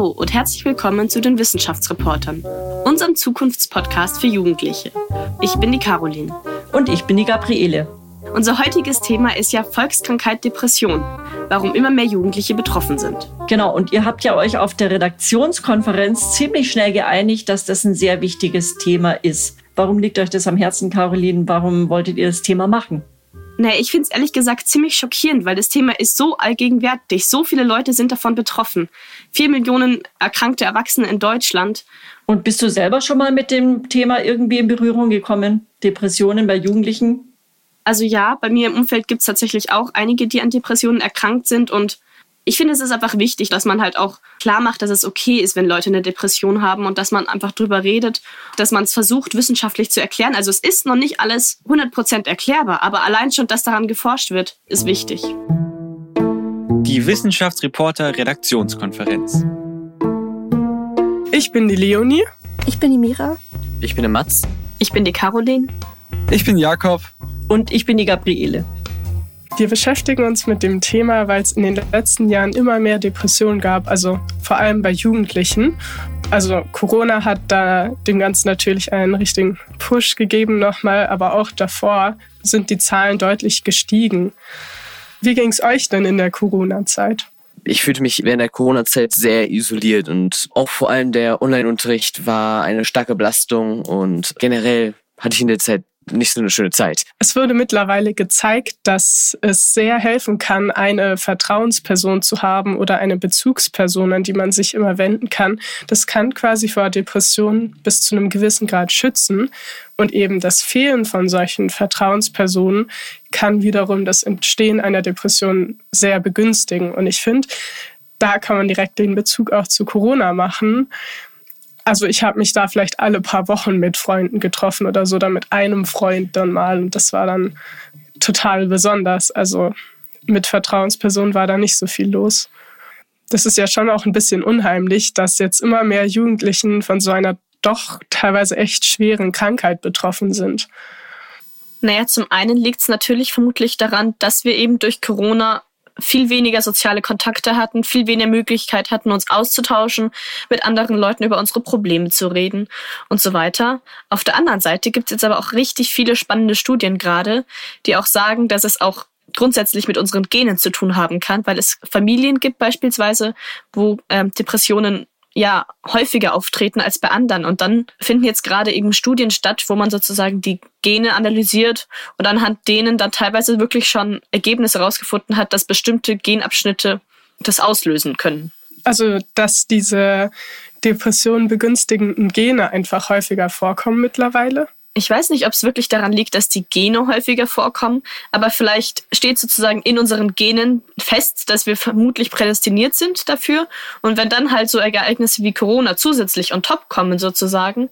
Hallo und herzlich willkommen zu den Wissenschaftsreportern, unserem Zukunftspodcast für Jugendliche. Ich bin die Caroline. Und ich bin die Gabriele. Unser heutiges Thema ist ja Volkskrankheit Depression, warum immer mehr Jugendliche betroffen sind. Genau, und ihr habt ja euch auf der Redaktionskonferenz ziemlich schnell geeinigt, dass das ein sehr wichtiges Thema ist. Warum liegt euch das am Herzen, Caroline? Warum wolltet ihr das Thema machen? Naja, ich finde es ehrlich gesagt ziemlich schockierend, weil das Thema ist so allgegenwärtig. So viele Leute sind davon betroffen. Vier Millionen erkrankte Erwachsene in Deutschland. Und bist du selber schon mal mit dem Thema irgendwie in Berührung gekommen? Depressionen bei Jugendlichen? Also ja, bei mir im Umfeld gibt es tatsächlich auch einige, die an Depressionen erkrankt sind und ich finde, es ist einfach wichtig, dass man halt auch klar macht, dass es okay ist, wenn Leute eine Depression haben und dass man einfach drüber redet, dass man es versucht, wissenschaftlich zu erklären. Also es ist noch nicht alles 100% erklärbar, aber allein schon, dass daran geforscht wird, ist wichtig. Die Wissenschaftsreporter Redaktionskonferenz. Ich bin die Leonie. Ich bin die Mira. Ich bin der Mats. Ich bin die Caroline. Ich bin Jakob. Und ich bin die Gabriele. Wir beschäftigen uns mit dem Thema, weil es in den letzten Jahren immer mehr Depressionen gab, also vor allem bei Jugendlichen. Also Corona hat da dem Ganzen natürlich einen richtigen Push gegeben nochmal, aber auch davor sind die Zahlen deutlich gestiegen. Wie ging es euch denn in der Corona-Zeit? Ich fühlte mich während der Corona-Zeit sehr isoliert und auch vor allem der Online-Unterricht war eine starke Belastung und generell hatte ich in der Zeit nicht so eine schöne Zeit. Es wurde mittlerweile gezeigt, dass es sehr helfen kann, eine Vertrauensperson zu haben oder eine Bezugsperson, an die man sich immer wenden kann. Das kann quasi vor Depressionen bis zu einem gewissen Grad schützen. Und eben das Fehlen von solchen Vertrauenspersonen kann wiederum das Entstehen einer Depression sehr begünstigen. Und ich finde, da kann man direkt den Bezug auch zu Corona machen also ich habe mich da vielleicht alle paar Wochen mit Freunden getroffen oder so, dann mit einem Freund dann mal. Und das war dann total besonders. Also mit Vertrauenspersonen war da nicht so viel los. Das ist ja schon auch ein bisschen unheimlich, dass jetzt immer mehr Jugendlichen von so einer doch teilweise echt schweren Krankheit betroffen sind. Naja, zum einen liegt es natürlich vermutlich daran, dass wir eben durch Corona viel weniger soziale Kontakte hatten, viel weniger Möglichkeit hatten, uns auszutauschen, mit anderen Leuten über unsere Probleme zu reden und so weiter. Auf der anderen Seite gibt es jetzt aber auch richtig viele spannende Studien gerade, die auch sagen, dass es auch grundsätzlich mit unseren Genen zu tun haben kann, weil es Familien gibt beispielsweise, wo ähm, Depressionen ja häufiger auftreten als bei anderen. Und dann finden jetzt gerade eben Studien statt, wo man sozusagen die Gene analysiert und anhand denen dann teilweise wirklich schon Ergebnisse herausgefunden hat, dass bestimmte Genabschnitte das auslösen können. Also, dass diese Depressionen begünstigenden Gene einfach häufiger vorkommen mittlerweile? Ich weiß nicht, ob es wirklich daran liegt, dass die Gene häufiger vorkommen, aber vielleicht steht sozusagen in unseren Genen fest, dass wir vermutlich prädestiniert sind dafür. Und wenn dann halt so Ereignisse wie Corona zusätzlich on top kommen sozusagen,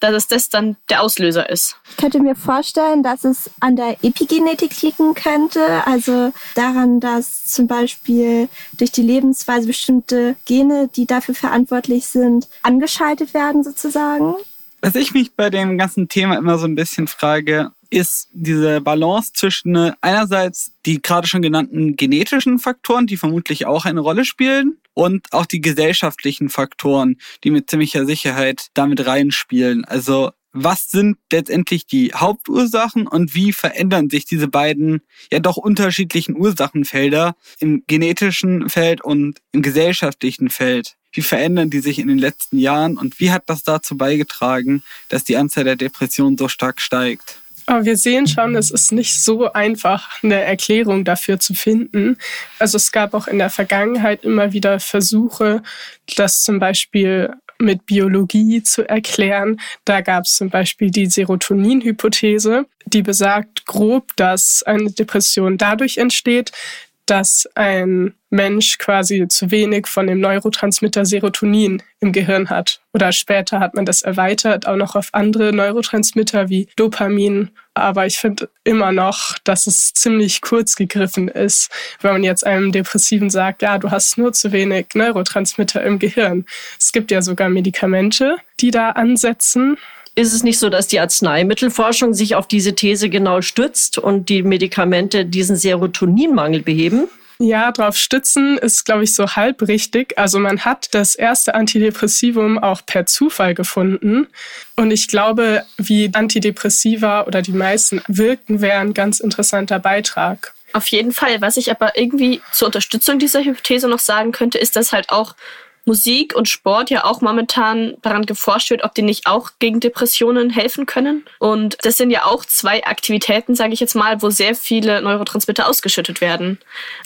dass es das dann der Auslöser ist. Ich könnte mir vorstellen, dass es an der Epigenetik liegen könnte, also daran, dass zum Beispiel durch die Lebensweise bestimmte Gene, die dafür verantwortlich sind, angeschaltet werden sozusagen. Was ich mich bei dem ganzen Thema immer so ein bisschen frage, ist diese Balance zwischen äh, einerseits die gerade schon genannten genetischen Faktoren, die vermutlich auch eine Rolle spielen, und auch die gesellschaftlichen Faktoren, die mit ziemlicher Sicherheit damit reinspielen. Also was sind letztendlich die Hauptursachen und wie verändern sich diese beiden ja doch unterschiedlichen Ursachenfelder im genetischen Feld und im gesellschaftlichen Feld? Wie verändern die sich in den letzten Jahren und wie hat das dazu beigetragen, dass die Anzahl der Depressionen so stark steigt? Aber wir sehen schon, es ist nicht so einfach, eine Erklärung dafür zu finden. Also es gab auch in der Vergangenheit immer wieder Versuche, das zum Beispiel mit Biologie zu erklären. Da gab es zum Beispiel die Serotonin-Hypothese, die besagt grob, dass eine Depression dadurch entsteht, dass ein Mensch quasi zu wenig von dem Neurotransmitter Serotonin im Gehirn hat. Oder später hat man das erweitert, auch noch auf andere Neurotransmitter wie Dopamin. Aber ich finde immer noch, dass es ziemlich kurz gegriffen ist, wenn man jetzt einem Depressiven sagt, ja, du hast nur zu wenig Neurotransmitter im Gehirn. Es gibt ja sogar Medikamente, die da ansetzen. Ist es nicht so, dass die Arzneimittelforschung sich auf diese These genau stützt und die Medikamente diesen Serotoninmangel beheben? Ja, drauf stützen ist, glaube ich, so halb richtig. Also man hat das erste Antidepressivum auch per Zufall gefunden. Und ich glaube, wie Antidepressiva oder die meisten wirken, wäre ein ganz interessanter Beitrag. Auf jeden Fall. Was ich aber irgendwie zur Unterstützung dieser Hypothese noch sagen könnte, ist, dass halt auch Musik und Sport ja auch momentan daran geforscht wird, ob die nicht auch gegen Depressionen helfen können. Und das sind ja auch zwei Aktivitäten, sage ich jetzt mal, wo sehr viele Neurotransmitter ausgeschüttet werden.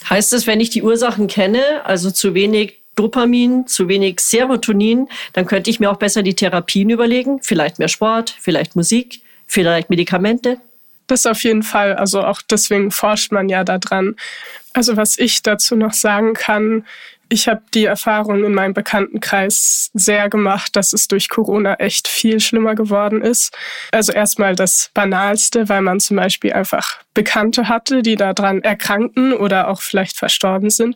Heißt das, wenn ich die Ursachen kenne, also zu wenig Dopamin, zu wenig Serotonin, dann könnte ich mir auch besser die Therapien überlegen. Vielleicht mehr Sport, vielleicht Musik, vielleicht Medikamente. Das auf jeden Fall. Also auch deswegen forscht man ja daran. Also was ich dazu noch sagen kann, ich habe die Erfahrung in meinem Bekanntenkreis sehr gemacht, dass es durch Corona echt viel schlimmer geworden ist. Also erstmal das Banalste, weil man zum Beispiel einfach Bekannte hatte, die daran erkrankten oder auch vielleicht verstorben sind.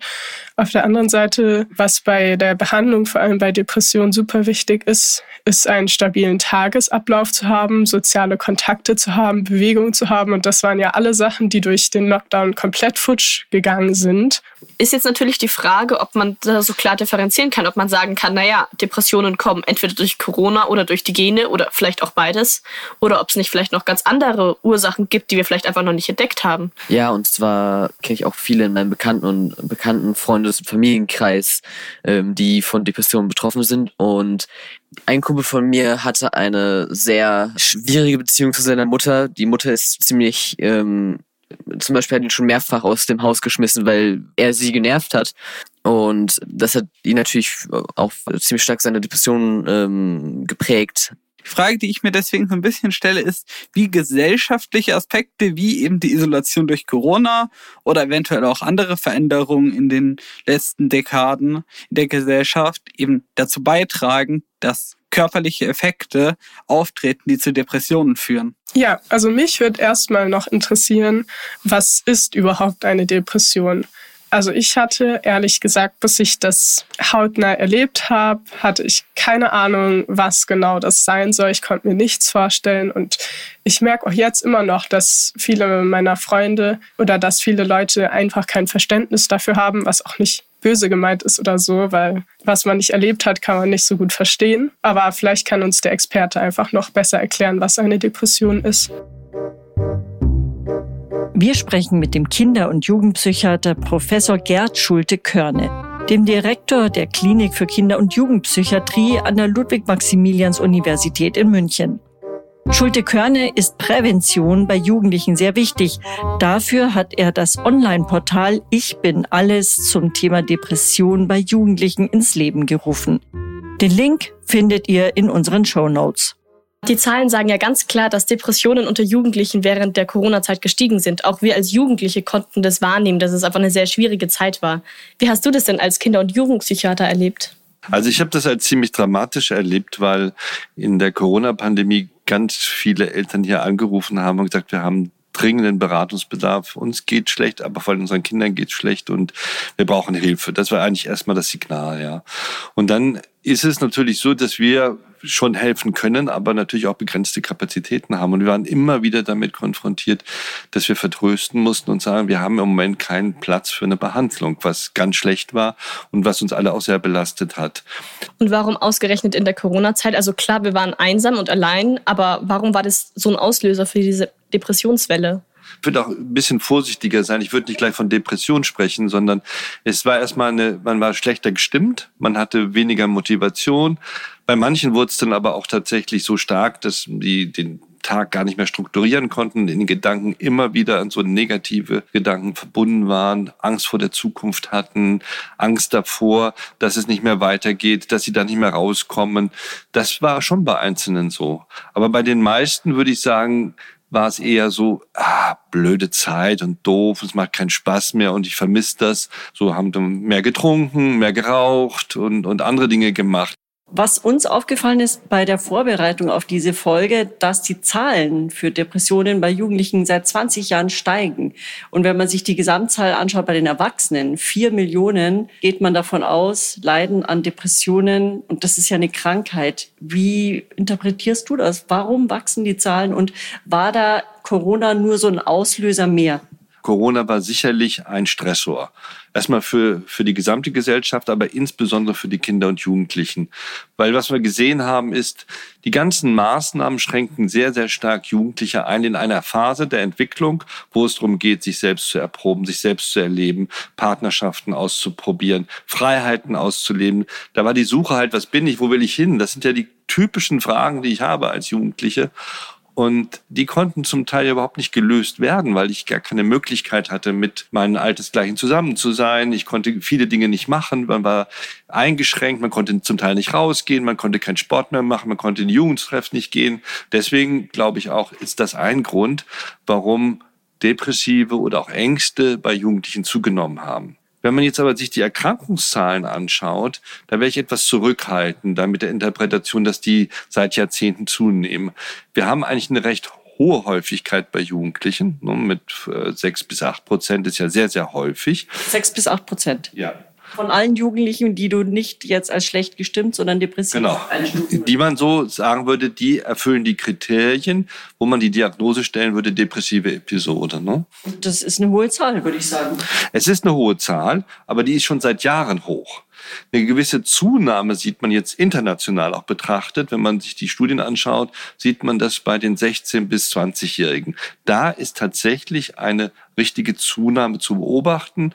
Auf der anderen Seite, was bei der Behandlung, vor allem bei Depressionen, super wichtig ist, ist einen stabilen Tagesablauf zu haben, soziale Kontakte zu haben, Bewegung zu haben. Und das waren ja alle Sachen, die durch den Lockdown komplett futsch gegangen sind. Ist jetzt natürlich die Frage, ob man da so klar differenzieren kann, ob man sagen kann, naja, Depressionen kommen entweder durch Corona oder durch die Gene oder vielleicht auch beides. Oder ob es nicht vielleicht noch ganz andere Ursachen gibt, die wir vielleicht einfach noch nicht entdeckt haben. Ja, und zwar kenne ich auch viele in meinem Bekannten- und Bekannten, Freundes- und Familienkreis, ähm, die von Depressionen betroffen sind. Und ein Kumpel von mir hatte eine sehr schwierige Beziehung zu seiner Mutter. Die Mutter ist ziemlich ähm, zum Beispiel hat ihn schon mehrfach aus dem Haus geschmissen, weil er sie genervt hat. Und das hat ihn natürlich auch ziemlich stark seine Depression ähm, geprägt. Die Frage, die ich mir deswegen so ein bisschen stelle, ist, wie gesellschaftliche Aspekte, wie eben die Isolation durch Corona oder eventuell auch andere Veränderungen in den letzten Dekaden in der Gesellschaft eben dazu beitragen, dass körperliche Effekte auftreten, die zu Depressionen führen. Ja, also mich würde erstmal noch interessieren, was ist überhaupt eine Depression? Also ich hatte ehrlich gesagt, bis ich das hautnah erlebt habe, hatte ich keine Ahnung, was genau das sein soll. Ich konnte mir nichts vorstellen und ich merke auch jetzt immer noch, dass viele meiner Freunde oder dass viele Leute einfach kein Verständnis dafür haben, was auch nicht böse gemeint ist oder so, weil was man nicht erlebt hat, kann man nicht so gut verstehen. Aber vielleicht kann uns der Experte einfach noch besser erklären, was eine Depression ist. Wir sprechen mit dem Kinder- und Jugendpsychiater Professor Gerd Schulte-Körne, dem Direktor der Klinik für Kinder- und Jugendpsychiatrie an der Ludwig-Maximilians-Universität in München. Schulte-Körne ist Prävention bei Jugendlichen sehr wichtig. Dafür hat er das Online-Portal Ich bin alles zum Thema Depression bei Jugendlichen ins Leben gerufen. Den Link findet ihr in unseren Show Notes. Die Zahlen sagen ja ganz klar, dass Depressionen unter Jugendlichen während der Corona-Zeit gestiegen sind. Auch wir als Jugendliche konnten das wahrnehmen, dass es einfach eine sehr schwierige Zeit war. Wie hast du das denn als Kinder- und Jugendpsychiater erlebt? Also ich habe das als ziemlich dramatisch erlebt, weil in der Corona-Pandemie ganz viele Eltern hier angerufen haben und gesagt, wir haben dringenden Beratungsbedarf. Uns geht schlecht, aber vor allem unseren Kindern geht schlecht und wir brauchen Hilfe. Das war eigentlich erstmal das Signal, ja. Und dann ist es natürlich so, dass wir schon helfen können, aber natürlich auch begrenzte Kapazitäten haben. Und wir waren immer wieder damit konfrontiert, dass wir vertrösten mussten und sagen, wir haben im Moment keinen Platz für eine Behandlung, was ganz schlecht war und was uns alle auch sehr belastet hat. Und warum ausgerechnet in der Corona-Zeit? Also klar, wir waren einsam und allein, aber warum war das so ein Auslöser für diese Depressionswelle? Ich würde auch ein bisschen vorsichtiger sein. Ich würde nicht gleich von Depression sprechen, sondern es war erstmal eine, man war schlechter gestimmt, man hatte weniger Motivation. Bei manchen wurde es dann aber auch tatsächlich so stark, dass die den Tag gar nicht mehr strukturieren konnten, in den Gedanken immer wieder an so negative Gedanken verbunden waren, Angst vor der Zukunft hatten, Angst davor, dass es nicht mehr weitergeht, dass sie da nicht mehr rauskommen. Das war schon bei Einzelnen so. Aber bei den meisten würde ich sagen, war es eher so, ah, blöde Zeit und doof, es macht keinen Spaß mehr und ich vermisse das. So haben wir mehr getrunken, mehr geraucht und, und andere Dinge gemacht. Was uns aufgefallen ist bei der Vorbereitung auf diese Folge, dass die Zahlen für Depressionen bei Jugendlichen seit 20 Jahren steigen. Und wenn man sich die Gesamtzahl anschaut bei den Erwachsenen, vier Millionen, geht man davon aus, leiden an Depressionen. Und das ist ja eine Krankheit. Wie interpretierst du das? Warum wachsen die Zahlen? Und war da Corona nur so ein Auslöser mehr? Corona war sicherlich ein Stressor. Erstmal für, für die gesamte Gesellschaft, aber insbesondere für die Kinder und Jugendlichen. Weil was wir gesehen haben, ist, die ganzen Maßnahmen schränken sehr, sehr stark Jugendliche ein in einer Phase der Entwicklung, wo es darum geht, sich selbst zu erproben, sich selbst zu erleben, Partnerschaften auszuprobieren, Freiheiten auszuleben. Da war die Suche halt, was bin ich, wo will ich hin? Das sind ja die typischen Fragen, die ich habe als Jugendliche. Und die konnten zum Teil überhaupt nicht gelöst werden, weil ich gar keine Möglichkeit hatte, mit meinen Altersgleichen zusammen zu sein. Ich konnte viele Dinge nicht machen. Man war eingeschränkt. Man konnte zum Teil nicht rausgehen. Man konnte keinen Sport mehr machen. Man konnte in Jugendtreff nicht gehen. Deswegen glaube ich auch, ist das ein Grund, warum Depressive oder auch Ängste bei Jugendlichen zugenommen haben. Wenn man jetzt aber sich die Erkrankungszahlen anschaut, da wäre ich etwas zurückhaltend, da mit der Interpretation, dass die seit Jahrzehnten zunehmen. Wir haben eigentlich eine recht hohe Häufigkeit bei Jugendlichen. Ne, mit äh, sechs bis acht Prozent ist ja sehr, sehr häufig. Sechs bis acht Prozent? Ja. Von allen Jugendlichen, die du nicht jetzt als schlecht gestimmt, sondern depressiv genau. Die man so sagen würde, die erfüllen die Kriterien, wo man die Diagnose stellen würde, depressive Episode. Ne? Das ist eine hohe Zahl, würde ich sagen. Es ist eine hohe Zahl, aber die ist schon seit Jahren hoch. Eine gewisse Zunahme sieht man jetzt international auch betrachtet. Wenn man sich die Studien anschaut, sieht man das bei den 16- bis 20-Jährigen. Da ist tatsächlich eine richtige Zunahme zu beobachten.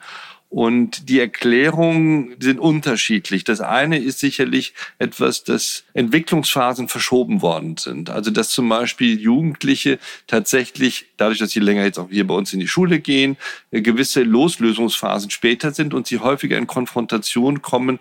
Und die Erklärungen sind unterschiedlich. Das eine ist sicherlich etwas, dass Entwicklungsphasen verschoben worden sind. Also dass zum Beispiel Jugendliche tatsächlich, dadurch, dass sie länger jetzt auch hier bei uns in die Schule gehen, gewisse Loslösungsphasen später sind und sie häufiger in Konfrontation kommen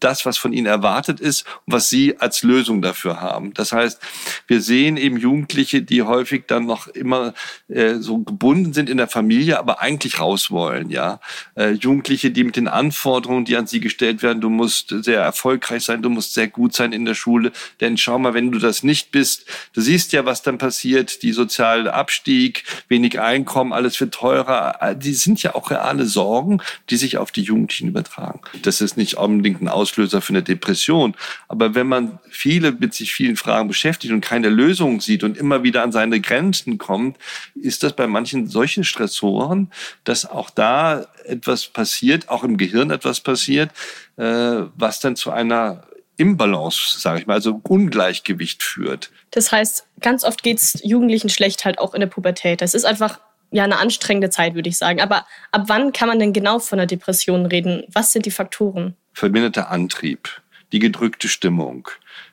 das, was von ihnen erwartet ist und was sie als Lösung dafür haben. Das heißt, wir sehen eben Jugendliche, die häufig dann noch immer äh, so gebunden sind in der Familie, aber eigentlich raus wollen. Ja, äh, Jugendliche, die mit den Anforderungen, die an sie gestellt werden, du musst sehr erfolgreich sein, du musst sehr gut sein in der Schule, denn schau mal, wenn du das nicht bist, du siehst ja, was dann passiert, die soziale Abstieg, wenig Einkommen, alles wird teurer. Die sind ja auch reale Sorgen, die sich auf die Jugendlichen übertragen. Das ist nicht unbedingt ein Aus Auslöser für eine Depression. Aber wenn man viele mit sich vielen Fragen beschäftigt und keine Lösung sieht und immer wieder an seine Grenzen kommt, ist das bei manchen solchen Stressoren, dass auch da etwas passiert, auch im Gehirn etwas passiert, äh, was dann zu einer Imbalance, sage ich mal, also Ungleichgewicht führt. Das heißt, ganz oft geht es Jugendlichen schlecht halt auch in der Pubertät. Das ist einfach ja eine anstrengende Zeit, würde ich sagen. Aber ab wann kann man denn genau von einer Depression reden? Was sind die Faktoren? Verminderter Antrieb, die gedrückte Stimmung,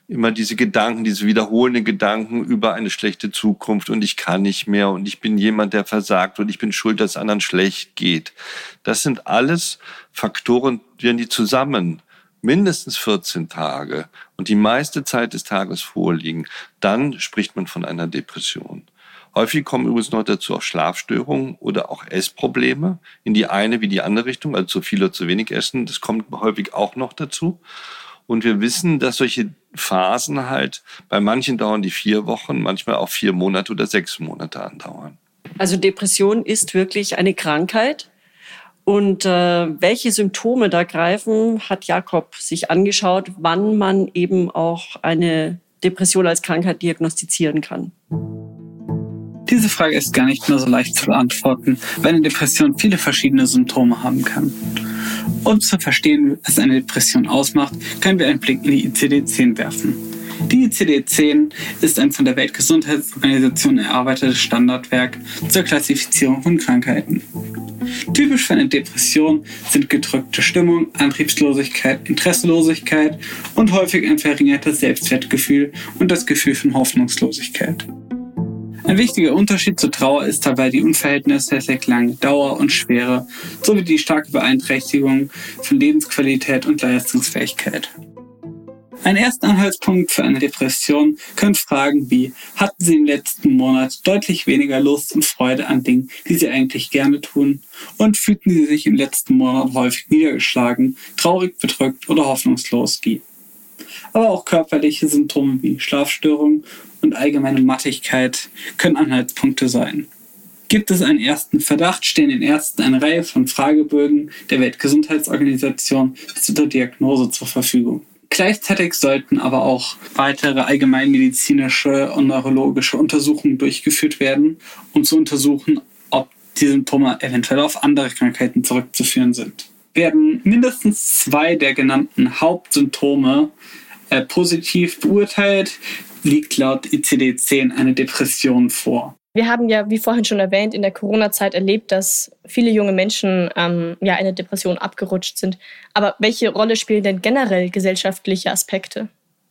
immer diese Gedanken, diese wiederholenden Gedanken über eine schlechte Zukunft und ich kann nicht mehr und ich bin jemand, der versagt und ich bin schuld, dass anderen schlecht geht. Das sind alles Faktoren, wenn die zusammen mindestens 14 Tage und die meiste Zeit des Tages vorliegen, dann spricht man von einer Depression. Häufig kommen übrigens noch dazu auch Schlafstörungen oder auch Essprobleme in die eine wie die andere Richtung, also zu viel oder zu wenig essen. Das kommt häufig auch noch dazu. Und wir wissen, dass solche Phasen halt bei manchen dauern die vier Wochen, manchmal auch vier Monate oder sechs Monate andauern. Also Depression ist wirklich eine Krankheit. Und äh, welche Symptome da greifen, hat Jakob sich angeschaut, wann man eben auch eine Depression als Krankheit diagnostizieren kann. Diese Frage ist gar nicht mehr so leicht zu beantworten, weil eine Depression viele verschiedene Symptome haben kann. Um zu verstehen, was eine Depression ausmacht, können wir einen Blick in die ICD-10 werfen. Die ICD-10 ist ein von der Weltgesundheitsorganisation erarbeitetes Standardwerk zur Klassifizierung von Krankheiten. Typisch für eine Depression sind gedrückte Stimmung, Antriebslosigkeit, Interesselosigkeit und häufig ein verringertes Selbstwertgefühl und das Gefühl von Hoffnungslosigkeit. Ein wichtiger Unterschied zur Trauer ist dabei die unverhältnismäßig lange Dauer und Schwere sowie die starke Beeinträchtigung von Lebensqualität und Leistungsfähigkeit. Ein erster Anhaltspunkt für eine Depression können Fragen wie, hatten Sie im letzten Monat deutlich weniger Lust und Freude an Dingen, die Sie eigentlich gerne tun? Und fühlten Sie sich im letzten Monat häufig niedergeschlagen, traurig, bedrückt oder hoffnungslos geben? Aber auch körperliche Symptome wie Schlafstörungen und allgemeine Mattigkeit können Anhaltspunkte sein. Gibt es einen ersten Verdacht, stehen den Ärzten eine Reihe von Fragebögen der Weltgesundheitsorganisation zur Diagnose zur Verfügung. Gleichzeitig sollten aber auch weitere allgemeinmedizinische und neurologische Untersuchungen durchgeführt werden, um zu untersuchen, ob die Symptome eventuell auf andere Krankheiten zurückzuführen sind. Werden mindestens zwei der genannten Hauptsymptome äh, positiv beurteilt, liegt laut ICD-10 eine Depression vor. Wir haben ja, wie vorhin schon erwähnt, in der Corona-Zeit erlebt, dass viele junge Menschen ähm, ja in eine Depression abgerutscht sind. Aber welche Rolle spielen denn generell gesellschaftliche Aspekte?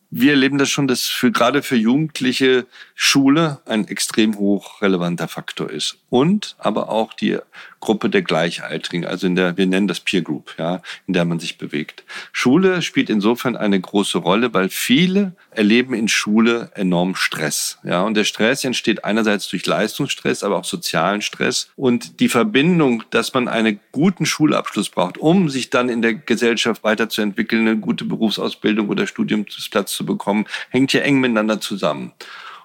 wir erleben das schon, dass für, gerade für Jugendliche Schule ein extrem hoch relevanter Faktor ist. Und aber auch die Gruppe der Gleichaltrigen, also in der, wir nennen das Peer Group, ja, in der man sich bewegt. Schule spielt insofern eine große Rolle, weil viele erleben in Schule enorm Stress, ja, und der Stress entsteht einerseits durch Leistungsstress, aber auch sozialen Stress und die Verbindung, dass man einen guten Schulabschluss braucht, um sich dann in der Gesellschaft weiterzuentwickeln, eine gute Berufsausbildung oder Studiumsplatz zu bekommen, hängt ja eng miteinander zusammen.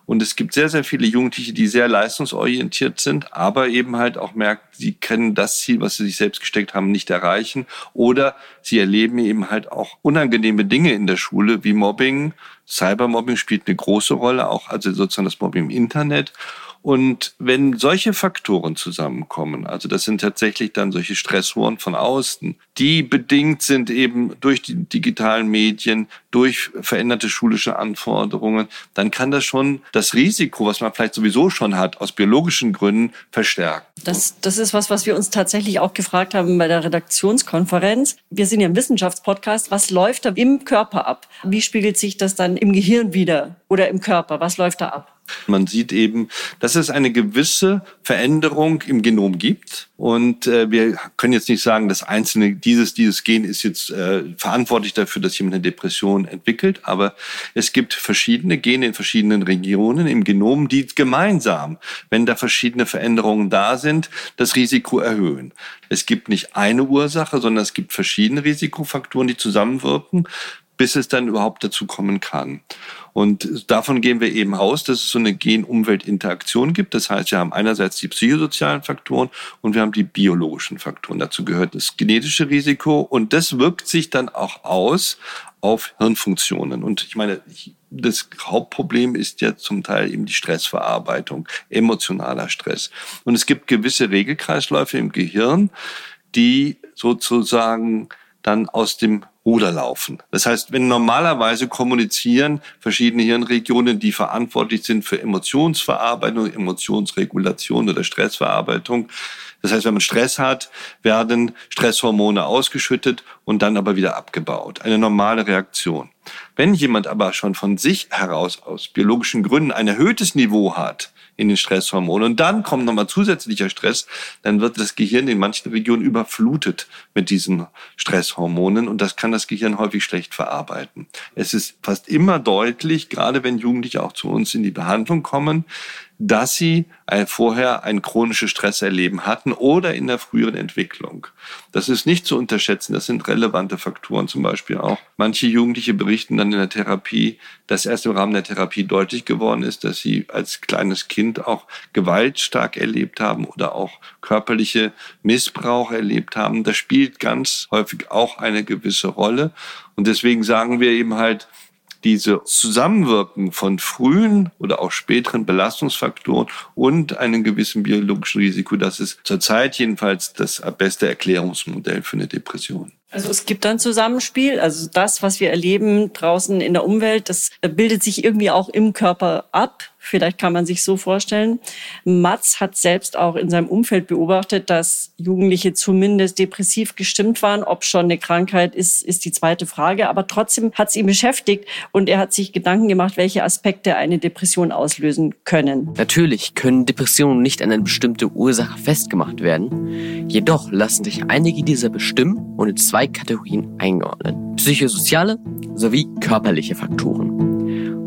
Und es gibt sehr, sehr viele Jugendliche, die sehr leistungsorientiert sind, aber eben halt auch merken, sie können das Ziel, was sie sich selbst gesteckt haben, nicht erreichen. Oder sie erleben eben halt auch unangenehme Dinge in der Schule, wie Mobbing. Cybermobbing spielt eine große Rolle, auch also sozusagen das Mobbing im Internet. Und wenn solche Faktoren zusammenkommen, also das sind tatsächlich dann solche Stressoren von außen, die bedingt sind eben durch die digitalen Medien, durch veränderte schulische Anforderungen, dann kann das schon das Risiko, was man vielleicht sowieso schon hat, aus biologischen Gründen verstärken. Das, das ist was, was wir uns tatsächlich auch gefragt haben bei der Redaktionskonferenz. Wir sind ja im Wissenschaftspodcast. Was läuft da im Körper ab? Wie spiegelt sich das dann im Gehirn wieder oder im Körper? Was läuft da ab? Man sieht eben, dass es eine gewisse Veränderung im Genom gibt. Und äh, wir können jetzt nicht sagen, dass einzelne dieses, dieses Gen ist jetzt äh, verantwortlich dafür, dass jemand eine Depression entwickelt. Aber es gibt verschiedene Gene in verschiedenen Regionen im Genom, die gemeinsam, wenn da verschiedene Veränderungen da sind, das Risiko erhöhen. Es gibt nicht eine Ursache, sondern es gibt verschiedene Risikofaktoren, die zusammenwirken bis es dann überhaupt dazu kommen kann. Und davon gehen wir eben aus, dass es so eine Gen-Umwelt-Interaktion gibt. Das heißt, wir haben einerseits die psychosozialen Faktoren und wir haben die biologischen Faktoren. Dazu gehört das genetische Risiko und das wirkt sich dann auch aus auf Hirnfunktionen. Und ich meine, das Hauptproblem ist ja zum Teil eben die Stressverarbeitung, emotionaler Stress. Und es gibt gewisse Regelkreisläufe im Gehirn, die sozusagen dann aus dem Ruder laufen. Das heißt, wenn normalerweise kommunizieren verschiedene Hirnregionen, die verantwortlich sind für Emotionsverarbeitung, Emotionsregulation oder Stressverarbeitung. Das heißt, wenn man Stress hat, werden Stresshormone ausgeschüttet und dann aber wieder abgebaut. Eine normale Reaktion. Wenn jemand aber schon von sich heraus aus biologischen Gründen ein erhöhtes Niveau hat, in den Stresshormonen. Und dann kommt nochmal zusätzlicher Stress, dann wird das Gehirn in manchen Regionen überflutet mit diesen Stresshormonen und das kann das Gehirn häufig schlecht verarbeiten. Es ist fast immer deutlich, gerade wenn Jugendliche auch zu uns in die Behandlung kommen, dass sie vorher ein chronisches Stresserleben hatten oder in der früheren Entwicklung. Das ist nicht zu unterschätzen. Das sind relevante Faktoren zum Beispiel auch. Manche Jugendliche berichten dann in der Therapie, dass erst im Rahmen der Therapie deutlich geworden ist, dass sie als kleines Kind auch Gewalt stark erlebt haben oder auch körperliche Missbrauch erlebt haben. Das spielt ganz häufig auch eine gewisse Rolle. Und deswegen sagen wir eben halt, diese Zusammenwirken von frühen oder auch späteren Belastungsfaktoren und einem gewissen biologischen Risiko, das ist zurzeit jedenfalls das beste Erklärungsmodell für eine Depression. Also es gibt ein Zusammenspiel. Also das, was wir erleben draußen in der Umwelt, das bildet sich irgendwie auch im Körper ab. Vielleicht kann man sich so vorstellen. Mats hat selbst auch in seinem Umfeld beobachtet, dass Jugendliche zumindest depressiv gestimmt waren. Ob schon eine Krankheit ist, ist die zweite Frage. Aber trotzdem hat es ihn beschäftigt und er hat sich Gedanken gemacht, welche Aspekte eine Depression auslösen können. Natürlich können Depressionen nicht an eine bestimmte Ursache festgemacht werden. Jedoch lassen sich einige dieser bestimmen und in zwei Kategorien eingeordnet. Psychosoziale sowie körperliche Faktoren.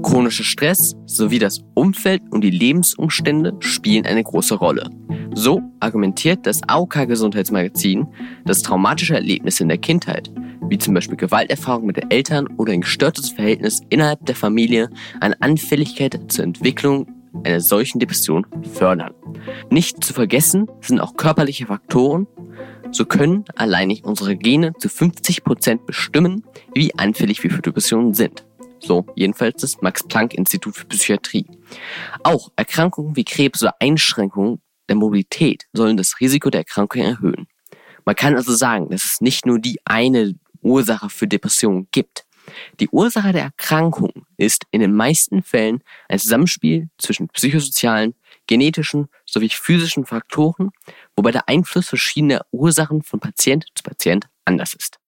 Chronischer Stress sowie das Umfeld und die Lebensumstände spielen eine große Rolle. So argumentiert das AOK Gesundheitsmagazin, dass traumatische Erlebnisse in der Kindheit, wie zum Beispiel Gewalterfahrung mit den Eltern oder ein gestörtes Verhältnis innerhalb der Familie, eine Anfälligkeit zur Entwicklung einer solchen Depression fördern. Nicht zu vergessen sind auch körperliche Faktoren. So können alleinig unsere Gene zu 50 Prozent bestimmen, wie anfällig wir für Depressionen sind. So jedenfalls das Max-Planck-Institut für Psychiatrie. Auch Erkrankungen wie Krebs oder Einschränkungen der Mobilität sollen das Risiko der Erkrankung erhöhen. Man kann also sagen, dass es nicht nur die eine Ursache für Depressionen gibt. Die Ursache der Erkrankung ist in den meisten Fällen ein Zusammenspiel zwischen psychosozialen, genetischen sowie physischen Faktoren, wobei der Einfluss verschiedener Ursachen von Patient zu Patient anders ist.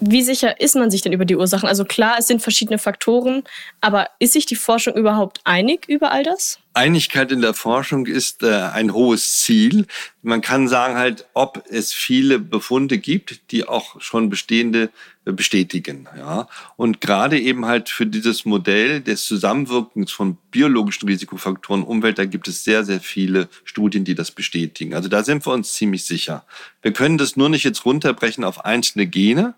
Wie sicher ist man sich denn über die Ursachen? Also klar, es sind verschiedene Faktoren, aber ist sich die Forschung überhaupt einig über all das? Einigkeit in der Forschung ist äh, ein hohes Ziel. Man kann sagen halt, ob es viele Befunde gibt, die auch schon bestehende äh, bestätigen. Ja. Und gerade eben halt für dieses Modell des Zusammenwirkens von biologischen Risikofaktoren Umwelt, da gibt es sehr, sehr viele Studien, die das bestätigen. Also da sind wir uns ziemlich sicher. Wir können das nur nicht jetzt runterbrechen auf einzelne Gene.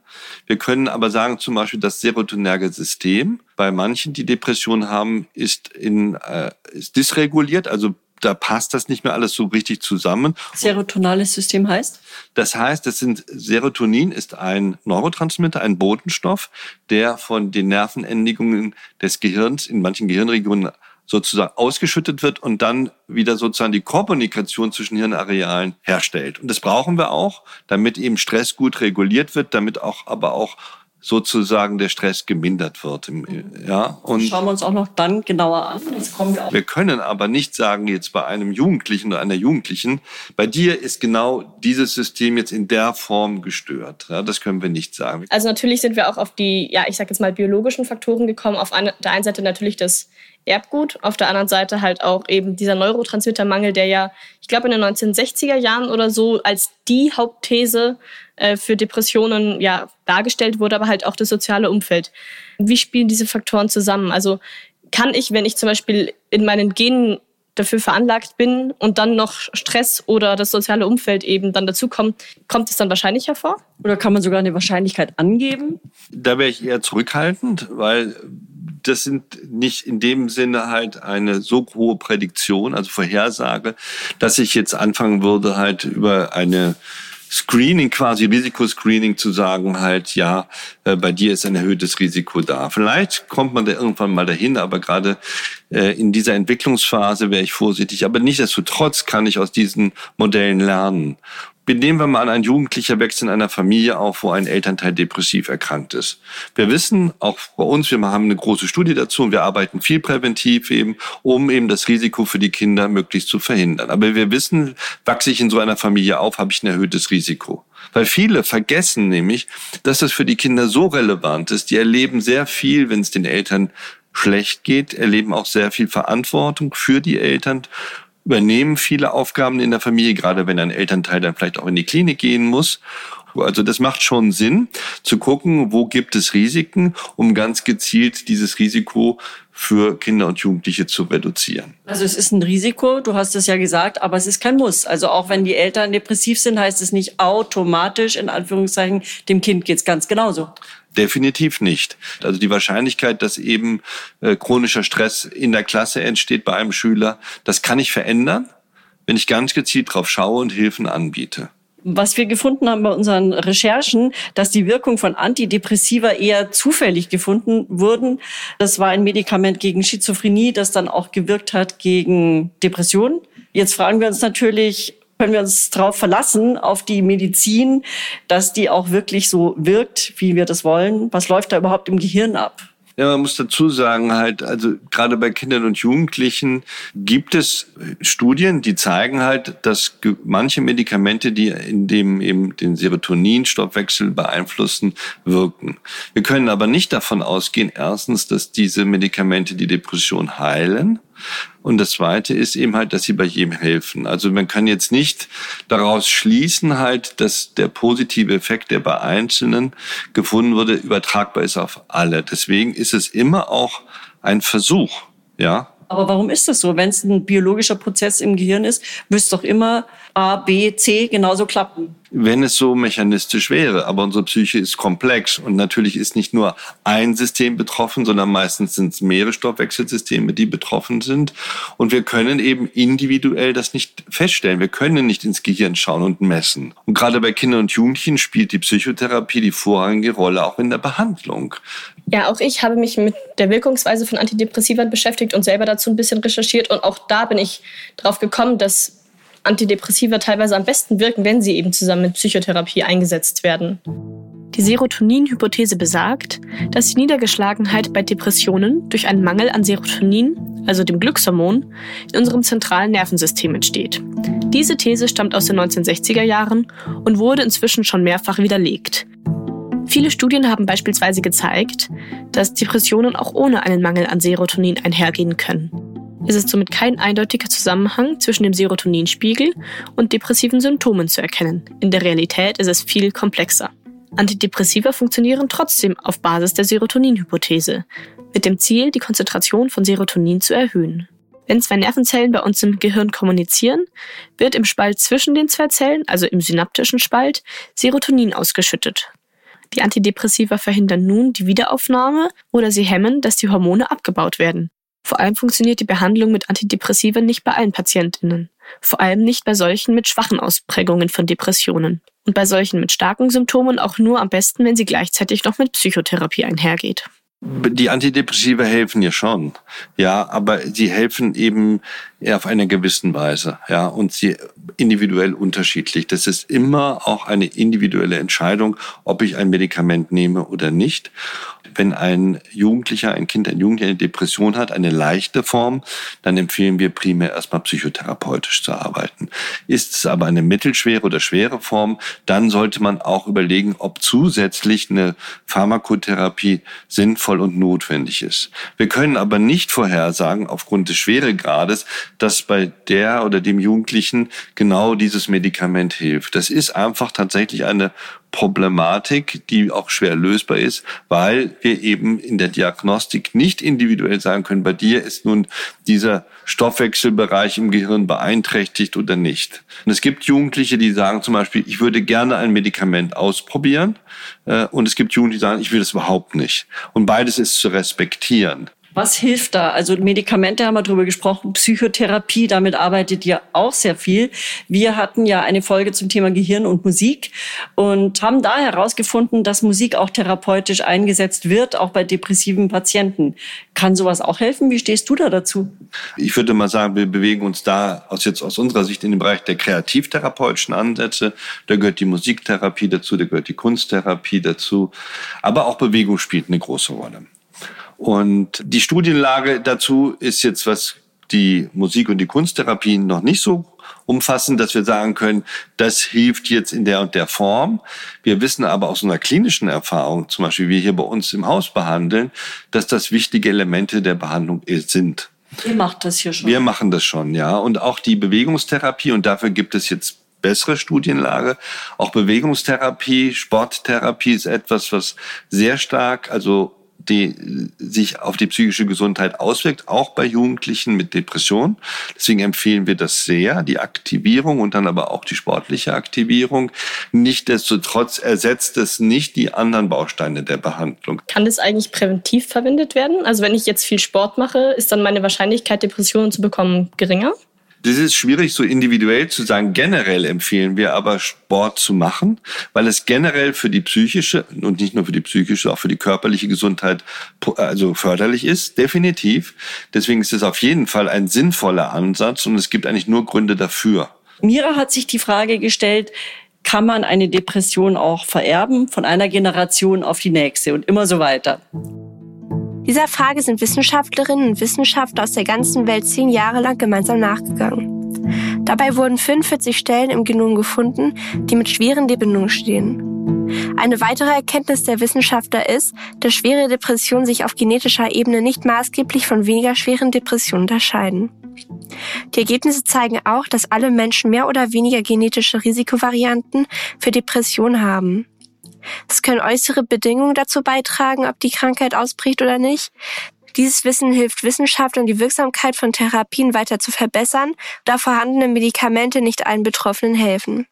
Wir können aber sagen, zum Beispiel das serotonerge System bei manchen, die Depression haben, ist, in, äh, ist dysreguliert, also da passt das nicht mehr alles so richtig zusammen. Serotonales System heißt? Das heißt, das sind, Serotonin ist ein Neurotransmitter, ein Botenstoff, der von den Nervenendigungen des Gehirns in manchen Gehirnregionen sozusagen ausgeschüttet wird und dann wieder sozusagen die Kommunikation zwischen Hirnarealen herstellt. Und das brauchen wir auch, damit eben Stress gut reguliert wird, damit auch aber auch sozusagen der Stress gemindert wird. Ja, und schauen wir uns auch noch dann genauer an. Jetzt kommen wir, wir können aber nicht sagen, jetzt bei einem Jugendlichen oder einer Jugendlichen, bei dir ist genau dieses System jetzt in der Form gestört. Ja, das können wir nicht sagen. Also natürlich sind wir auch auf die, ja, ich sage jetzt mal biologischen Faktoren gekommen. Auf eine, der einen Seite natürlich das Erbgut, auf der anderen Seite halt auch eben dieser Neurotransmittermangel, der ja, ich glaube, in den 1960er Jahren oder so als die Hauptthese äh, für Depressionen ja dargestellt wurde, aber halt auch das soziale Umfeld. Wie spielen diese Faktoren zusammen? Also kann ich, wenn ich zum Beispiel in meinen Genen dafür veranlagt bin und dann noch Stress oder das soziale Umfeld eben dann dazukommt, kommt es dann wahrscheinlich hervor? Oder kann man sogar eine Wahrscheinlichkeit angeben? Da wäre ich eher zurückhaltend, weil das sind nicht in dem Sinne halt eine so hohe Prädiktion, also Vorhersage, dass ich jetzt anfangen würde, halt über eine Screening, quasi Risikoscreening zu sagen, halt, ja, äh, bei dir ist ein erhöhtes Risiko da. Vielleicht kommt man da irgendwann mal dahin, aber gerade äh, in dieser Entwicklungsphase wäre ich vorsichtig. Aber nichtsdestotrotz kann ich aus diesen Modellen lernen. Nehmen wir mal an, ein Jugendlicher wächst in einer Familie auf, wo ein Elternteil depressiv erkrankt ist. Wir wissen, auch bei uns, wir haben eine große Studie dazu und wir arbeiten viel präventiv eben, um eben das Risiko für die Kinder möglichst zu verhindern. Aber wir wissen, wachse ich in so einer Familie auf, habe ich ein erhöhtes Risiko. Weil viele vergessen nämlich, dass das für die Kinder so relevant ist. Die erleben sehr viel, wenn es den Eltern schlecht geht, erleben auch sehr viel Verantwortung für die Eltern übernehmen viele Aufgaben in der Familie, gerade wenn ein Elternteil dann vielleicht auch in die Klinik gehen muss. Also das macht schon Sinn, zu gucken, wo gibt es Risiken, um ganz gezielt dieses Risiko für Kinder und Jugendliche zu reduzieren. Also es ist ein Risiko, du hast es ja gesagt, aber es ist kein Muss. Also auch wenn die Eltern depressiv sind, heißt es nicht automatisch, in Anführungszeichen, dem Kind geht's ganz genauso. Definitiv nicht. Also die Wahrscheinlichkeit, dass eben äh, chronischer Stress in der Klasse entsteht bei einem Schüler, das kann ich verändern, wenn ich ganz gezielt drauf schaue und Hilfen anbiete. Was wir gefunden haben bei unseren Recherchen, dass die Wirkung von Antidepressiva eher zufällig gefunden wurden. Das war ein Medikament gegen Schizophrenie, das dann auch gewirkt hat gegen Depressionen. Jetzt fragen wir uns natürlich, können wir uns darauf verlassen, auf die Medizin, dass die auch wirklich so wirkt, wie wir das wollen? Was läuft da überhaupt im Gehirn ab? Ja, man muss dazu sagen, halt, also gerade bei Kindern und Jugendlichen gibt es Studien, die zeigen halt, dass manche Medikamente, die in dem eben den Serotoninstoffwechsel beeinflussen, wirken. Wir können aber nicht davon ausgehen, erstens, dass diese Medikamente die Depression heilen und das Zweite ist eben halt, dass sie bei jedem helfen. Also man kann jetzt nicht daraus schließen halt, dass der positive Effekt, der bei Einzelnen gefunden wurde, übertragbar ist auf alle. Deswegen ist es immer auch ein Versuch, ja. Aber warum ist das so? Wenn es ein biologischer Prozess im Gehirn ist, müsste doch immer A, B, C genauso klappen wenn es so mechanistisch wäre. Aber unsere Psyche ist komplex und natürlich ist nicht nur ein System betroffen, sondern meistens sind es mehrere Stoffwechselsysteme, die betroffen sind. Und wir können eben individuell das nicht feststellen. Wir können nicht ins Gehirn schauen und messen. Und gerade bei Kindern und Jugendlichen spielt die Psychotherapie die vorrangige Rolle auch in der Behandlung. Ja, auch ich habe mich mit der Wirkungsweise von Antidepressiva beschäftigt und selber dazu ein bisschen recherchiert. Und auch da bin ich drauf gekommen, dass Antidepressiva teilweise am besten wirken, wenn sie eben zusammen mit Psychotherapie eingesetzt werden. Die Serotonin-Hypothese besagt, dass die Niedergeschlagenheit bei Depressionen durch einen Mangel an Serotonin, also dem Glückshormon, in unserem zentralen Nervensystem entsteht. Diese These stammt aus den 1960er Jahren und wurde inzwischen schon mehrfach widerlegt. Viele Studien haben beispielsweise gezeigt, dass Depressionen auch ohne einen Mangel an Serotonin einhergehen können. Es ist somit kein eindeutiger Zusammenhang zwischen dem Serotoninspiegel und depressiven Symptomen zu erkennen. In der Realität ist es viel komplexer. Antidepressiva funktionieren trotzdem auf Basis der Serotonin-Hypothese, mit dem Ziel, die Konzentration von Serotonin zu erhöhen. Wenn zwei Nervenzellen bei uns im Gehirn kommunizieren, wird im Spalt zwischen den zwei Zellen, also im synaptischen Spalt, Serotonin ausgeschüttet. Die Antidepressiva verhindern nun die Wiederaufnahme oder sie hemmen, dass die Hormone abgebaut werden. Vor allem funktioniert die Behandlung mit Antidepressiva nicht bei allen Patientinnen. Vor allem nicht bei solchen mit schwachen Ausprägungen von Depressionen. Und bei solchen mit starken Symptomen auch nur am besten, wenn sie gleichzeitig noch mit Psychotherapie einhergeht. Die Antidepressiva helfen ja schon, ja, aber sie helfen eben auf einer gewissen Weise, ja, und sie individuell unterschiedlich. Das ist immer auch eine individuelle Entscheidung, ob ich ein Medikament nehme oder nicht wenn ein Jugendlicher, ein Kind, ein Jugendlicher eine Depression hat, eine leichte Form, dann empfehlen wir primär erstmal psychotherapeutisch zu arbeiten. Ist es aber eine mittelschwere oder schwere Form, dann sollte man auch überlegen, ob zusätzlich eine Pharmakotherapie sinnvoll und notwendig ist. Wir können aber nicht vorhersagen, aufgrund des Schweregrades, dass bei der oder dem Jugendlichen genau dieses Medikament hilft. Das ist einfach tatsächlich eine Problematik, die auch schwer lösbar ist, weil wir eben in der Diagnostik nicht individuell sagen können, bei dir ist nun dieser Stoffwechselbereich im Gehirn beeinträchtigt oder nicht. Und es gibt Jugendliche, die sagen zum Beispiel, ich würde gerne ein Medikament ausprobieren. Äh, und es gibt Jugendliche, die sagen, ich will das überhaupt nicht. Und beides ist zu respektieren. Was hilft da? Also Medikamente haben wir drüber gesprochen, Psychotherapie, damit arbeitet ihr auch sehr viel. Wir hatten ja eine Folge zum Thema Gehirn und Musik und haben da herausgefunden, dass Musik auch therapeutisch eingesetzt wird, auch bei depressiven Patienten. Kann sowas auch helfen? Wie stehst du da dazu? Ich würde mal sagen, wir bewegen uns da aus jetzt aus unserer Sicht in den Bereich der kreativtherapeutischen Ansätze. Da gehört die Musiktherapie dazu, da gehört die Kunsttherapie dazu. Aber auch Bewegung spielt eine große Rolle. Und die Studienlage dazu ist jetzt, was die Musik- und die Kunsttherapien noch nicht so umfassen, dass wir sagen können, das hilft jetzt in der und der Form. Wir wissen aber aus einer klinischen Erfahrung, zum Beispiel wir hier bei uns im Haus behandeln, dass das wichtige Elemente der Behandlung sind. Ihr macht das hier schon. Wir machen das schon, ja. Und auch die Bewegungstherapie, und dafür gibt es jetzt bessere Studienlage. Auch Bewegungstherapie, Sporttherapie ist etwas, was sehr stark, also die sich auf die psychische Gesundheit auswirkt, auch bei Jugendlichen mit Depression. Deswegen empfehlen wir das sehr, die Aktivierung und dann aber auch die sportliche Aktivierung. Nichtsdestotrotz ersetzt es nicht die anderen Bausteine der Behandlung. Kann das eigentlich präventiv verwendet werden? Also wenn ich jetzt viel Sport mache, ist dann meine Wahrscheinlichkeit, Depressionen zu bekommen, geringer? Das ist schwierig so individuell zu sagen. Generell empfehlen wir aber Sport zu machen, weil es generell für die psychische und nicht nur für die psychische, auch für die körperliche Gesundheit also förderlich ist, definitiv. Deswegen ist es auf jeden Fall ein sinnvoller Ansatz und es gibt eigentlich nur Gründe dafür. Mira hat sich die Frage gestellt, kann man eine Depression auch vererben von einer Generation auf die nächste und immer so weiter? Dieser Frage sind Wissenschaftlerinnen und Wissenschaftler aus der ganzen Welt zehn Jahre lang gemeinsam nachgegangen. Dabei wurden 45 Stellen im Genom gefunden, die mit schweren Depressionen stehen. Eine weitere Erkenntnis der Wissenschaftler ist, dass schwere Depressionen sich auf genetischer Ebene nicht maßgeblich von weniger schweren Depressionen unterscheiden. Die Ergebnisse zeigen auch, dass alle Menschen mehr oder weniger genetische Risikovarianten für Depressionen haben. Es können äußere Bedingungen dazu beitragen, ob die Krankheit ausbricht oder nicht. Dieses Wissen hilft Wissenschaftlern, die Wirksamkeit von Therapien weiter zu verbessern, da vorhandene Medikamente nicht allen Betroffenen helfen.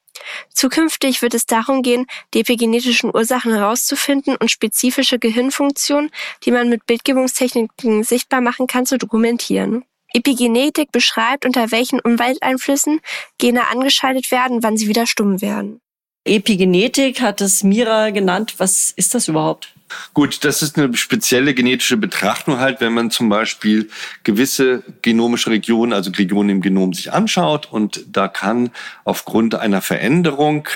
Zukünftig wird es darum gehen, die epigenetischen Ursachen herauszufinden und spezifische Gehirnfunktionen, die man mit Bildgebungstechniken sichtbar machen kann, zu dokumentieren. Epigenetik beschreibt, unter welchen Umwelteinflüssen Gene angeschaltet werden, wann sie wieder stumm werden. Epigenetik hat es Mira genannt. Was ist das überhaupt? Gut, das ist eine spezielle genetische Betrachtung halt, wenn man zum Beispiel gewisse genomische Regionen, also Regionen im Genom sich anschaut und da kann aufgrund einer Veränderung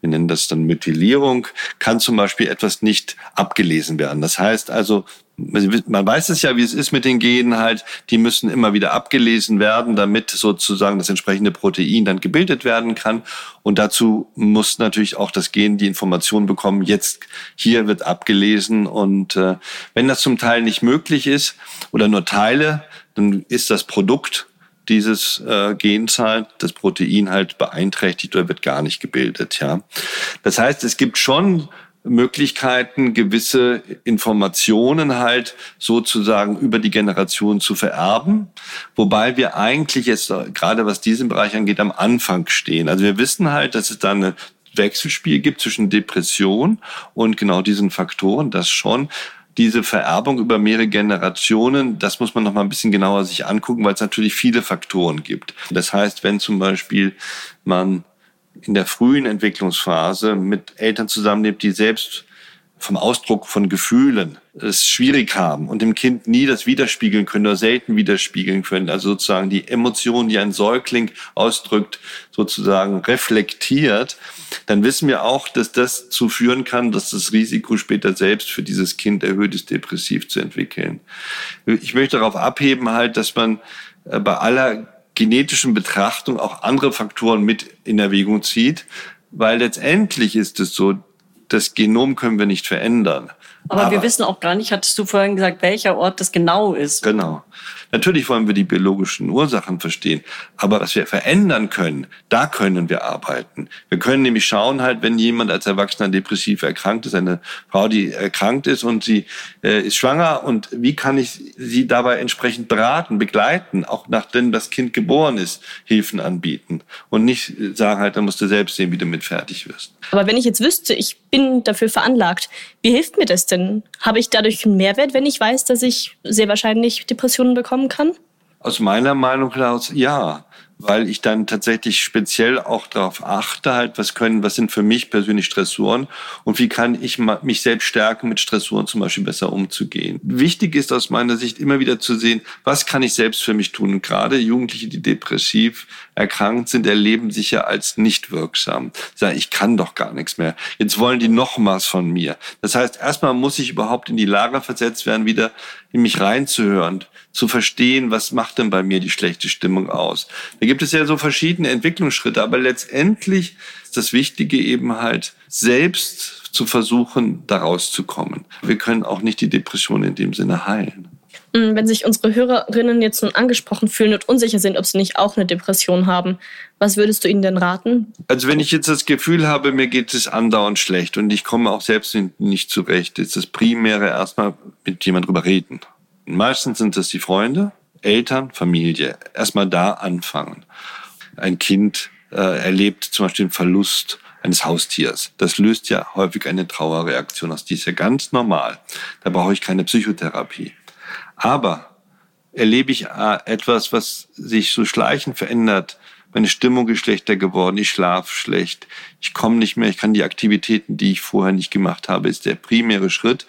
wir nennen das dann Methylierung, kann zum Beispiel etwas nicht abgelesen werden. Das heißt also, man weiß es ja, wie es ist mit den Genen halt, die müssen immer wieder abgelesen werden, damit sozusagen das entsprechende Protein dann gebildet werden kann. Und dazu muss natürlich auch das Gen die Information bekommen, jetzt hier wird abgelesen. Und äh, wenn das zum Teil nicht möglich ist oder nur Teile, dann ist das Produkt dieses äh, Gens halt, das Protein halt beeinträchtigt oder wird gar nicht gebildet. Ja, Das heißt, es gibt schon Möglichkeiten, gewisse Informationen halt sozusagen über die Generation zu vererben, wobei wir eigentlich jetzt gerade was diesen Bereich angeht am Anfang stehen. Also wir wissen halt, dass es da ein Wechselspiel gibt zwischen Depression und genau diesen Faktoren, das schon diese Vererbung über mehrere Generationen, das muss man noch mal ein bisschen genauer sich angucken, weil es natürlich viele Faktoren gibt. Das heißt, wenn zum Beispiel man in der frühen Entwicklungsphase mit Eltern zusammenlebt, die selbst vom Ausdruck von Gefühlen es schwierig haben und dem Kind nie das widerspiegeln können oder selten widerspiegeln können. Also sozusagen die Emotionen, die ein Säugling ausdrückt, sozusagen reflektiert, dann wissen wir auch, dass das zu führen kann, dass das Risiko später selbst für dieses Kind erhöht ist, depressiv zu entwickeln. Ich möchte darauf abheben halt, dass man äh, bei aller genetischen Betrachtung auch andere Faktoren mit in Erwägung zieht, weil letztendlich ist es so, das Genom können wir nicht verändern. Aber, Aber, wir wissen auch gar nicht, hattest du vorhin gesagt, welcher Ort das genau ist. Genau. Natürlich wollen wir die biologischen Ursachen verstehen. Aber was wir verändern können, da können wir arbeiten. Wir können nämlich schauen halt, wenn jemand als Erwachsener depressiv erkrankt ist, eine Frau, die erkrankt ist und sie äh, ist schwanger und wie kann ich sie dabei entsprechend beraten, begleiten, auch nachdem das Kind geboren ist, Hilfen anbieten und nicht sagen halt, dann musst du selbst sehen, wie du mit fertig wirst. Aber wenn ich jetzt wüsste, ich bin dafür veranlagt, wie hilft mir das denn? Habe ich dadurch einen Mehrwert, wenn ich weiß, dass ich sehr wahrscheinlich Depressionen bekommen kann? Aus meiner Meinung heraus ja weil ich dann tatsächlich speziell auch darauf achte, halt, was können, was sind für mich persönlich Stressoren und wie kann ich mich selbst stärken, mit Stressoren zum Beispiel besser umzugehen. Wichtig ist aus meiner Sicht immer wieder zu sehen, was kann ich selbst für mich tun. Gerade Jugendliche, die depressiv erkrankt sind, erleben sich ja als nicht wirksam. Sagen, ich kann doch gar nichts mehr. Jetzt wollen die noch was von mir. Das heißt, erstmal muss ich überhaupt in die Lage versetzt werden, wieder in mich reinzuhören, zu verstehen, was macht denn bei mir die schlechte Stimmung aus. Da gibt es ja so verschiedene Entwicklungsschritte, aber letztendlich ist das Wichtige eben halt selbst zu versuchen, daraus zu kommen. Wir können auch nicht die Depression in dem Sinne heilen. Mm, wenn sich unsere Hörerinnen jetzt nun angesprochen fühlen und unsicher sind, ob sie nicht auch eine Depression haben, was würdest du ihnen denn raten? Also wenn ich jetzt das Gefühl habe, mir geht es andauernd schlecht und ich komme auch selbst nicht zurecht, ist das Primäre erstmal mit jemand drüber reden. Meistens sind es die Freunde, Eltern, Familie. Erstmal da anfangen. Ein Kind äh, erlebt zum Beispiel den Verlust eines Haustiers. Das löst ja häufig eine Trauerreaktion aus. Die ist ja ganz normal. Da brauche ich keine Psychotherapie. Aber erlebe ich äh, etwas, was sich so schleichend verändert. Meine Stimmung ist schlechter geworden, ich schlafe schlecht, ich komme nicht mehr, ich kann die Aktivitäten, die ich vorher nicht gemacht habe, ist der primäre Schritt,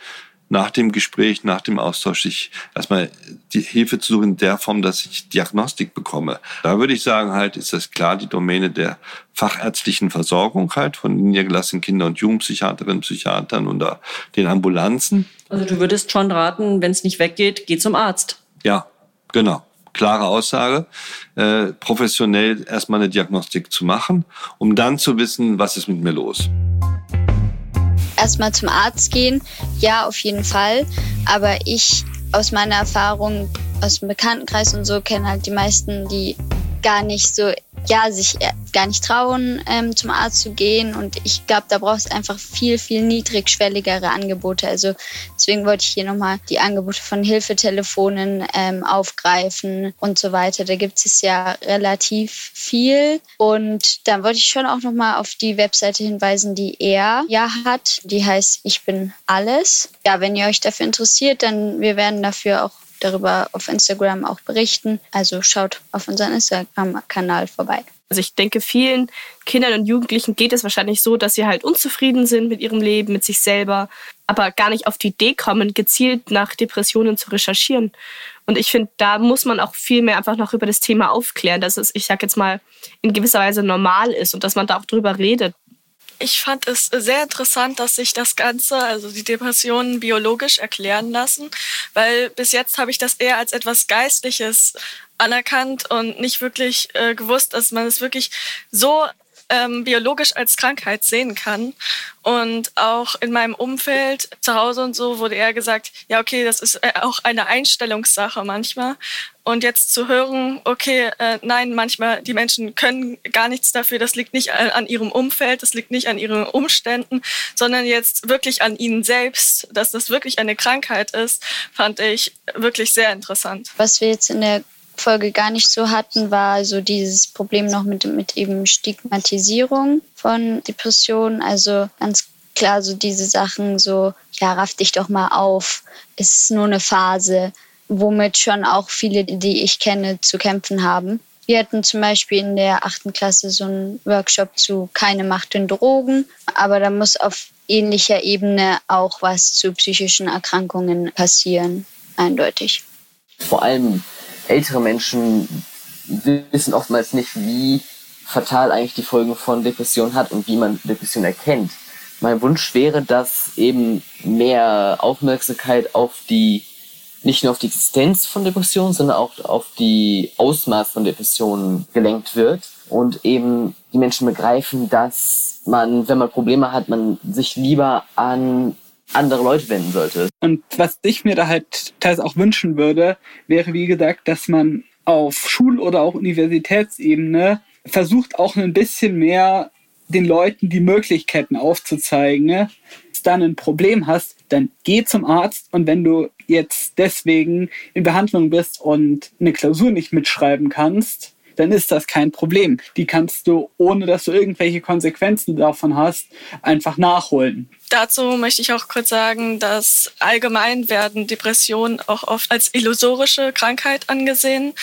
nach dem Gespräch, nach dem Austausch sich erstmal die Hilfe zu suchen in der Form, dass ich Diagnostik bekomme. Da würde ich sagen, halt ist das klar die Domäne der fachärztlichen Versorgung halt von niedergelassenen Kinder- und Jugendpsychiaterinnen, Psychiatern und den Ambulanzen. Also du würdest schon raten, wenn es nicht weggeht, geh zum Arzt. Ja, genau. Klare Aussage, äh, professionell erstmal eine Diagnostik zu machen, um dann zu wissen, was ist mit mir los erstmal zum Arzt gehen. Ja, auf jeden Fall. Aber ich aus meiner Erfahrung aus dem Bekanntenkreis und so kenne halt die meisten, die gar nicht so ja, sich gar nicht trauen, ähm, zum Arzt zu gehen. Und ich glaube, da brauchst du einfach viel, viel niedrigschwelligere Angebote. Also deswegen wollte ich hier nochmal die Angebote von Hilfetelefonen ähm, aufgreifen und so weiter. Da gibt es ja relativ viel. Und da wollte ich schon auch nochmal auf die Webseite hinweisen, die er ja hat. Die heißt Ich bin alles. Ja, wenn ihr euch dafür interessiert, dann wir werden dafür auch darüber auf Instagram auch berichten. Also schaut auf unseren Instagram-Kanal vorbei. Also ich denke, vielen Kindern und Jugendlichen geht es wahrscheinlich so, dass sie halt unzufrieden sind mit ihrem Leben, mit sich selber, aber gar nicht auf die Idee kommen, gezielt nach Depressionen zu recherchieren. Und ich finde, da muss man auch viel mehr einfach noch über das Thema aufklären, dass es, ich sag jetzt mal, in gewisser Weise normal ist und dass man da auch drüber redet. Ich fand es sehr interessant, dass sich das Ganze, also die Depressionen, biologisch erklären lassen, weil bis jetzt habe ich das eher als etwas Geistliches anerkannt und nicht wirklich äh, gewusst, dass man es wirklich so ähm, biologisch als Krankheit sehen kann. Und auch in meinem Umfeld, zu Hause und so, wurde eher gesagt, ja, okay, das ist äh, auch eine Einstellungssache manchmal. Und jetzt zu hören, okay, äh, nein, manchmal die Menschen können gar nichts dafür, das liegt nicht an ihrem Umfeld, das liegt nicht an ihren Umständen, sondern jetzt wirklich an ihnen selbst, dass das wirklich eine Krankheit ist, fand ich wirklich sehr interessant. Was wir jetzt in der Folge gar nicht so hatten, war so dieses Problem noch mit, mit eben Stigmatisierung von Depressionen. Also ganz klar so diese Sachen so, ja, raff dich doch mal auf, ist nur eine Phase, womit schon auch viele, die ich kenne, zu kämpfen haben. Wir hatten zum Beispiel in der achten Klasse so einen Workshop zu keine Macht in Drogen, aber da muss auf ähnlicher Ebene auch was zu psychischen Erkrankungen passieren, eindeutig. Vor allem ältere Menschen wissen oftmals nicht, wie fatal eigentlich die Folgen von Depression hat und wie man Depression erkennt. Mein Wunsch wäre, dass eben mehr Aufmerksamkeit auf die, nicht nur auf die Existenz von Depressionen, sondern auch auf die Ausmaß von Depressionen gelenkt wird und eben die Menschen begreifen, dass man, wenn man Probleme hat, man sich lieber an andere Leute wenden sollte. Und was ich mir da halt teils auch wünschen würde, wäre wie gesagt, dass man auf Schul- oder auch Universitätsebene versucht auch ein bisschen mehr den Leuten die Möglichkeiten aufzuzeigen. Ne? Wenn du dann ein Problem hast, dann geh zum Arzt und wenn du jetzt deswegen in Behandlung bist und eine Klausur nicht mitschreiben kannst, dann ist das kein Problem. Die kannst du, ohne dass du irgendwelche Konsequenzen davon hast, einfach nachholen. Dazu möchte ich auch kurz sagen, dass allgemein werden Depressionen auch oft als illusorische Krankheit angesehen.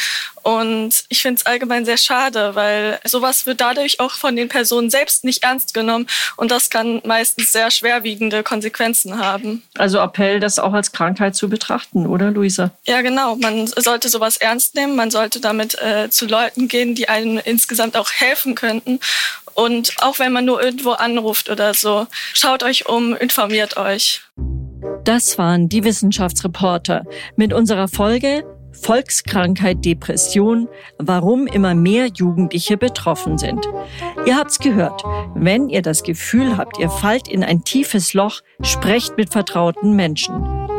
Und ich finde es allgemein sehr schade, weil sowas wird dadurch auch von den Personen selbst nicht ernst genommen. Und das kann meistens sehr schwerwiegende Konsequenzen haben. Also Appell, das auch als Krankheit zu betrachten, oder Luisa? Ja, genau. Man sollte sowas ernst nehmen. Man sollte damit äh, zu Leuten gehen, die einem insgesamt auch helfen könnten. Und auch wenn man nur irgendwo anruft oder so, schaut euch um, informiert euch. Das waren die Wissenschaftsreporter mit unserer Folge Volkskrankheit Depression, warum immer mehr Jugendliche betroffen sind. Ihr habt's gehört. Wenn ihr das Gefühl habt, ihr fallt in ein tiefes Loch, sprecht mit vertrauten Menschen.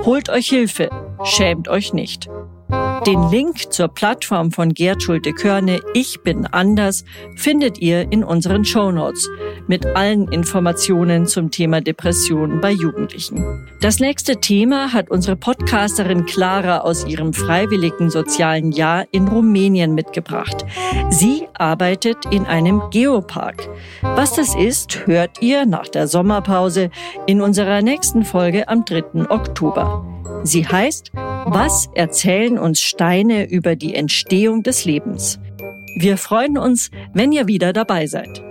Holt euch Hilfe. Schämt euch nicht. Den Link zur Plattform von Gerd Schulte-Körne Ich bin anders findet ihr in unseren Show Notes mit allen Informationen zum Thema Depression bei Jugendlichen. Das nächste Thema hat unsere Podcasterin Clara aus ihrem freiwilligen sozialen Jahr in Rumänien mitgebracht. Sie arbeitet in einem Geopark. Was das ist, hört ihr nach der Sommerpause in unserer nächsten Folge am 3. Oktober. Sie heißt Was erzählen uns Steine über die Entstehung des Lebens? Wir freuen uns, wenn ihr wieder dabei seid.